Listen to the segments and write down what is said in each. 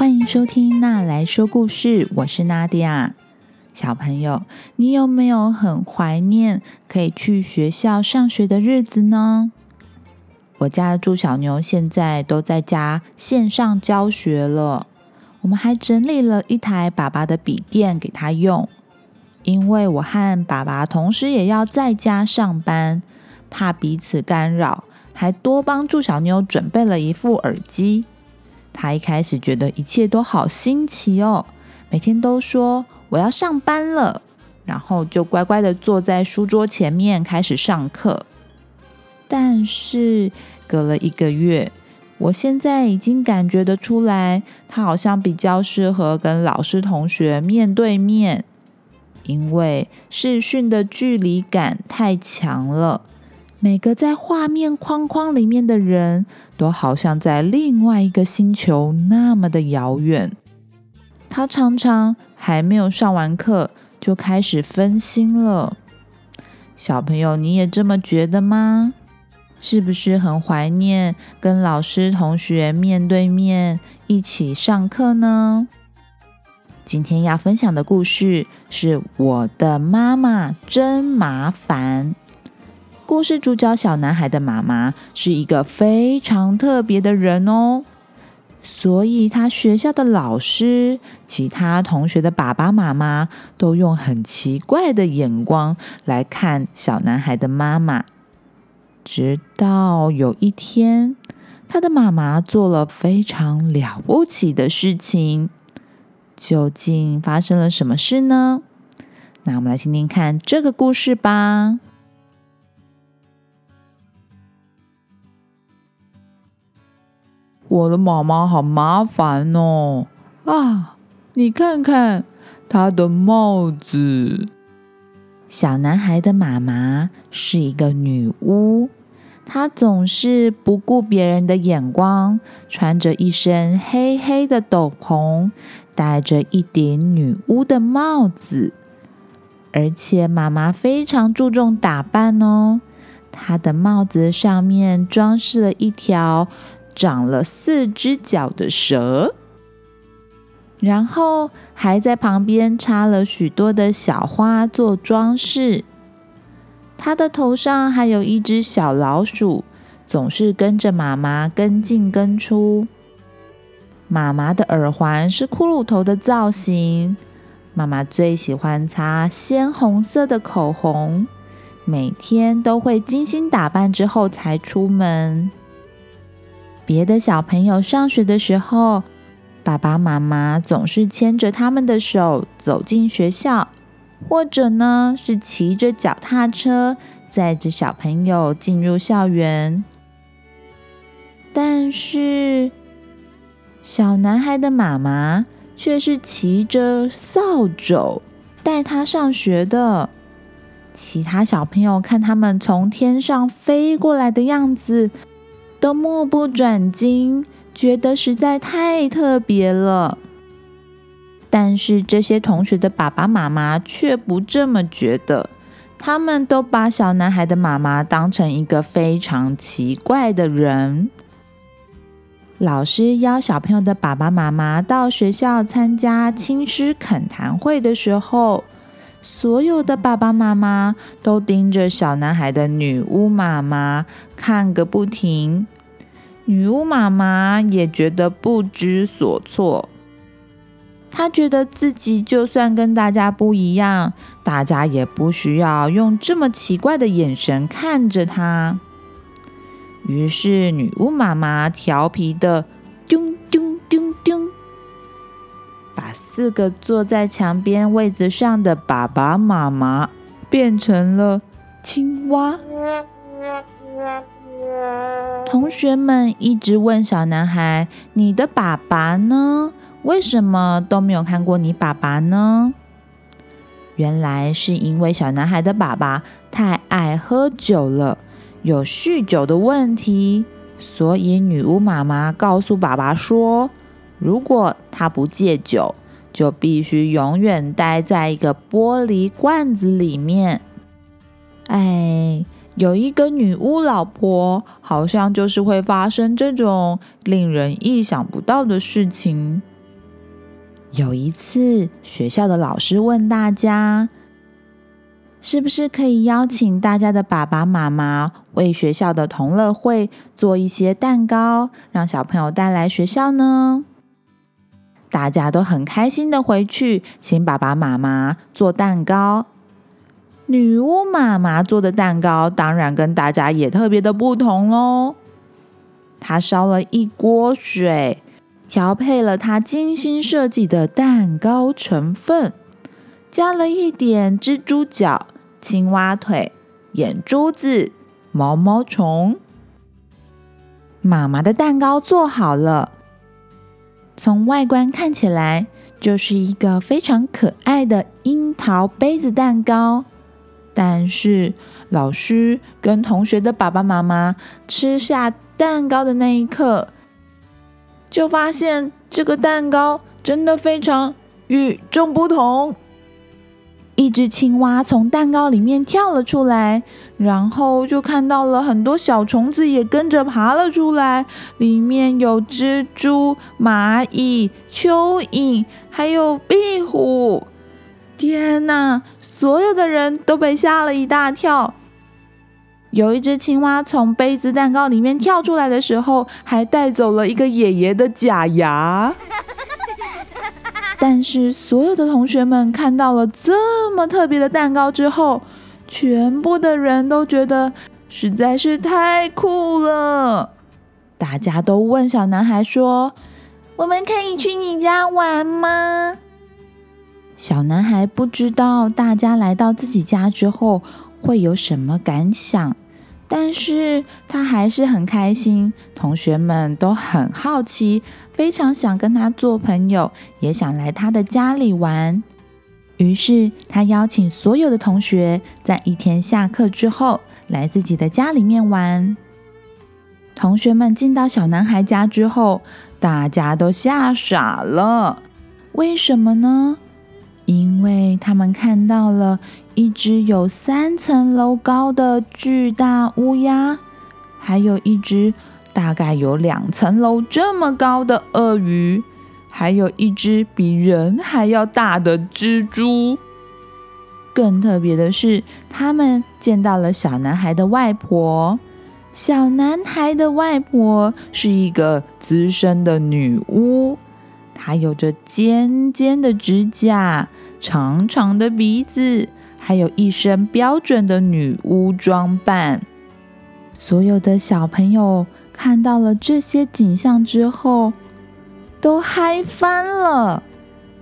欢迎收听娜来说故事，我是娜迪亚。小朋友，你有没有很怀念可以去学校上学的日子呢？我家的猪小牛现在都在家线上教学了。我们还整理了一台爸爸的笔电给他用，因为我和爸爸同时也要在家上班，怕彼此干扰，还多帮助小妞准备了一副耳机。他一开始觉得一切都好新奇哦，每天都说我要上班了，然后就乖乖的坐在书桌前面开始上课。但是隔了一个月。我现在已经感觉得出来，他好像比较适合跟老师同学面对面，因为视讯的距离感太强了。每个在画面框框里面的人都好像在另外一个星球那么的遥远。他常常还没有上完课就开始分心了。小朋友，你也这么觉得吗？是不是很怀念跟老师、同学面对面一起上课呢？今天要分享的故事是我的妈妈真麻烦。故事主角小男孩的妈妈是一个非常特别的人哦，所以他学校的老师、其他同学的爸爸妈妈都用很奇怪的眼光来看小男孩的妈妈。直到有一天，他的妈妈做了非常了不起的事情。究竟发生了什么事呢？那我们来听听看这个故事吧。我的妈妈好麻烦哦！啊，你看看她的帽子。小男孩的妈妈是一个女巫，她总是不顾别人的眼光，穿着一身黑黑的斗篷，戴着一顶女巫的帽子，而且妈妈非常注重打扮哦。她的帽子上面装饰了一条长了四只脚的蛇。然后还在旁边插了许多的小花做装饰。他的头上还有一只小老鼠，总是跟着妈妈跟进跟出。妈妈的耳环是骷髅头的造型。妈妈最喜欢擦鲜红色的口红，每天都会精心打扮之后才出门。别的小朋友上学的时候。爸爸妈妈总是牵着他们的手走进学校，或者呢是骑着脚踏车载着小朋友进入校园。但是小男孩的妈妈却是骑着扫帚带他上学的。其他小朋友看他们从天上飞过来的样子，都目不转睛。觉得实在太特别了，但是这些同学的爸爸妈妈却不这么觉得。他们都把小男孩的妈妈当成一个非常奇怪的人。老师邀小朋友的爸爸妈妈到学校参加亲师恳谈会的时候，所有的爸爸妈妈都盯着小男孩的女巫妈妈看个不停。女巫妈妈也觉得不知所措，她觉得自己就算跟大家不一样，大家也不需要用这么奇怪的眼神看着她。于是，女巫妈妈调皮的四个坐在墙边位子上的爸爸妈妈变成了青蛙。同学们一直问小男孩：“你的爸爸呢？为什么都没有看过你爸爸呢？”原来是因为小男孩的爸爸太爱喝酒了，有酗酒的问题，所以女巫妈妈告诉爸爸说：“如果他不戒酒，就必须永远待在一个玻璃罐子里面。”哎。有一个女巫老婆，好像就是会发生这种令人意想不到的事情。有一次，学校的老师问大家，是不是可以邀请大家的爸爸妈妈为学校的同乐会做一些蛋糕，让小朋友带来学校呢？大家都很开心的回去，请爸爸妈妈做蛋糕。女巫妈妈做的蛋糕当然跟大家也特别的不同喽。她烧了一锅水。调配了她精心设计的蛋糕成分，加了一点蜘蛛脚、青蛙腿、眼珠子、毛毛虫。妈妈的蛋糕做好了，从外观看起来就是一个非常可爱的樱桃杯子蛋糕。但是老师跟同学的爸爸妈妈吃下蛋糕的那一刻。就发现这个蛋糕真的非常与众不同。一只青蛙从蛋糕里面跳了出来，然后就看到了很多小虫子也跟着爬了出来，里面有蜘蛛、蚂蚁、蚯蚓，还有壁虎。天哪！所有的人都被吓了一大跳。有一只青蛙从杯子蛋糕里面跳出来的时候，还带走了一个爷爷的假牙。但是，所有的同学们看到了这么特别的蛋糕之后，全部的人都觉得实在是太酷了。大家都问小男孩说：“我们可以去你家玩吗？”小男孩不知道大家来到自己家之后会有什么感想。但是他还是很开心，同学们都很好奇，非常想跟他做朋友，也想来他的家里玩。于是他邀请所有的同学在一天下课之后来自己的家里面玩。同学们进到小男孩家之后，大家都吓傻了。为什么呢？因为他们看到了。一只有三层楼高的巨大乌鸦，还有一只大概有两层楼这么高的鳄鱼，还有一只比人还要大的蜘蛛。更特别的是，他们见到了小男孩的外婆。小男孩的外婆是一个资深的女巫，她有着尖尖的指甲，长长的鼻子。还有一身标准的女巫装扮，所有的小朋友看到了这些景象之后，都嗨翻了。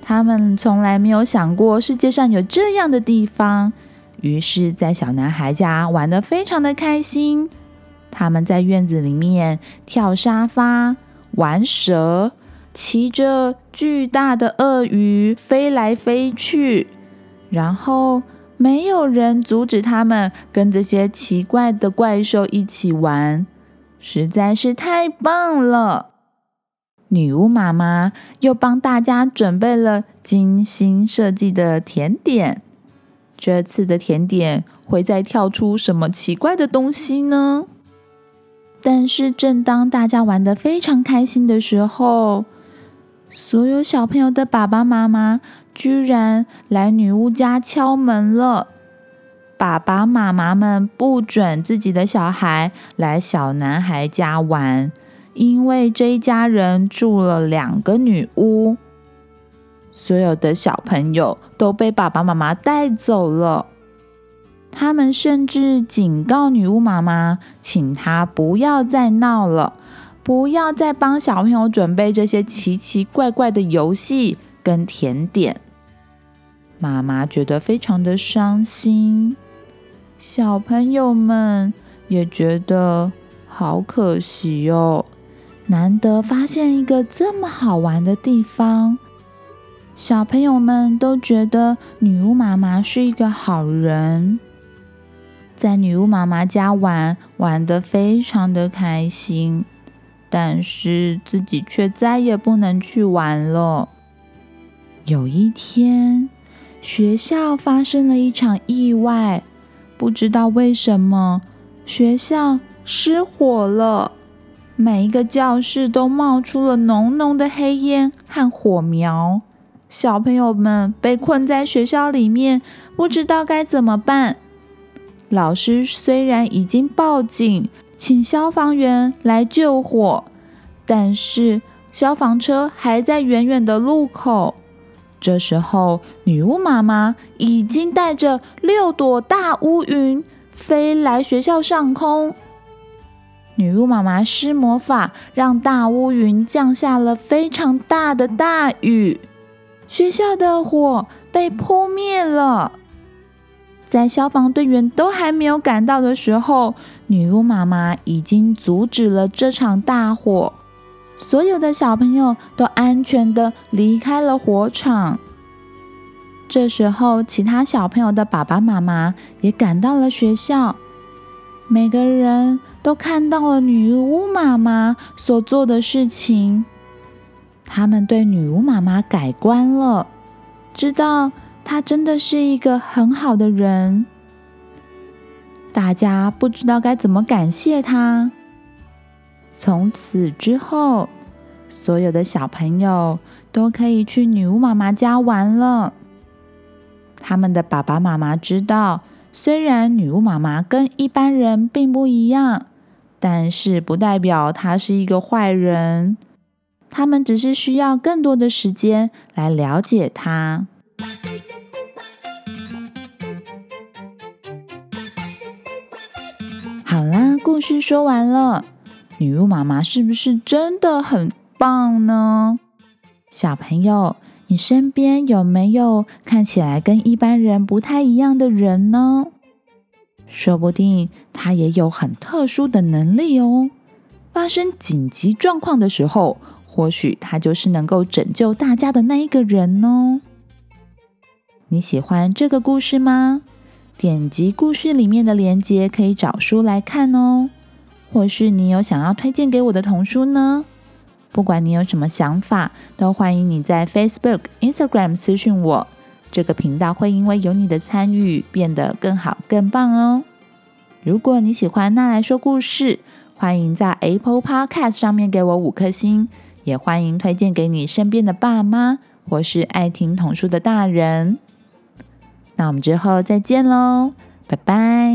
他们从来没有想过世界上有这样的地方，于是，在小男孩家玩的非常的开心。他们在院子里面跳沙发、玩蛇、骑着巨大的鳄鱼飞来飞去，然后。没有人阻止他们跟这些奇怪的怪兽一起玩，实在是太棒了。女巫妈妈又帮大家准备了精心设计的甜点。这次的甜点会再跳出什么奇怪的东西呢？但是，正当大家玩的非常开心的时候，所有小朋友的爸爸妈妈。居然来女巫家敲门了！爸爸妈妈们不准自己的小孩来小男孩家玩，因为这一家人住了两个女巫。所有的小朋友都被爸爸妈妈带走了。他们甚至警告女巫妈妈，请她不要再闹了，不要再帮小朋友准备这些奇奇怪怪的游戏跟甜点。妈妈觉得非常的伤心，小朋友们也觉得好可惜哦。难得发现一个这么好玩的地方，小朋友们都觉得女巫妈妈是一个好人，在女巫妈妈家玩玩的非常的开心，但是自己却再也不能去玩了。有一天。学校发生了一场意外，不知道为什么学校失火了，每一个教室都冒出了浓浓的黑烟和火苗，小朋友们被困在学校里面，不知道该怎么办。老师虽然已经报警，请消防员来救火，但是消防车还在远远的路口。这时候，女巫妈妈已经带着六朵大乌云飞来学校上空。女巫妈妈施魔法，让大乌云降下了非常大的大雨，学校的火被扑灭了。在消防队员都还没有赶到的时候，女巫妈妈已经阻止了这场大火，所有的小朋友都安全的离开了火场。这时候，其他小朋友的爸爸妈妈也赶到了学校，每个人。都看到了女巫妈妈所做的事情，他们对女巫妈妈改观了，知道她真的是一个很好的人。大家不知道该怎么感谢她。从此之后，所有的小朋友都可以去女巫妈妈家玩了。他们的爸爸妈妈知道，虽然女巫妈妈跟一般人并不一样。但是不代表他是一个坏人，他们只是需要更多的时间来了解他。故事说完了，女巫妈妈是不是真的很棒呢？小朋友，你身边有没有看起来跟一般人不太一样的人呢？说不定他也有很特殊的能力哦。发生紧急状况的时候，或许他就是能够拯救大家的那一个人哦。你喜欢这个故事吗？点击故事里面的链接，可以找书来看哦。或是你有想要推荐给我的童书呢？不管你有什么想法，都欢迎你在 Facebook、Instagram 私讯我。这个频道会因为有你的参与变得更好、更棒哦！如果你喜欢那来说故事，欢迎在 Apple Podcast 上面给我五颗星，也欢迎推荐给你身边的爸妈或是爱听童书的大人。那我们之后再见喽，拜拜！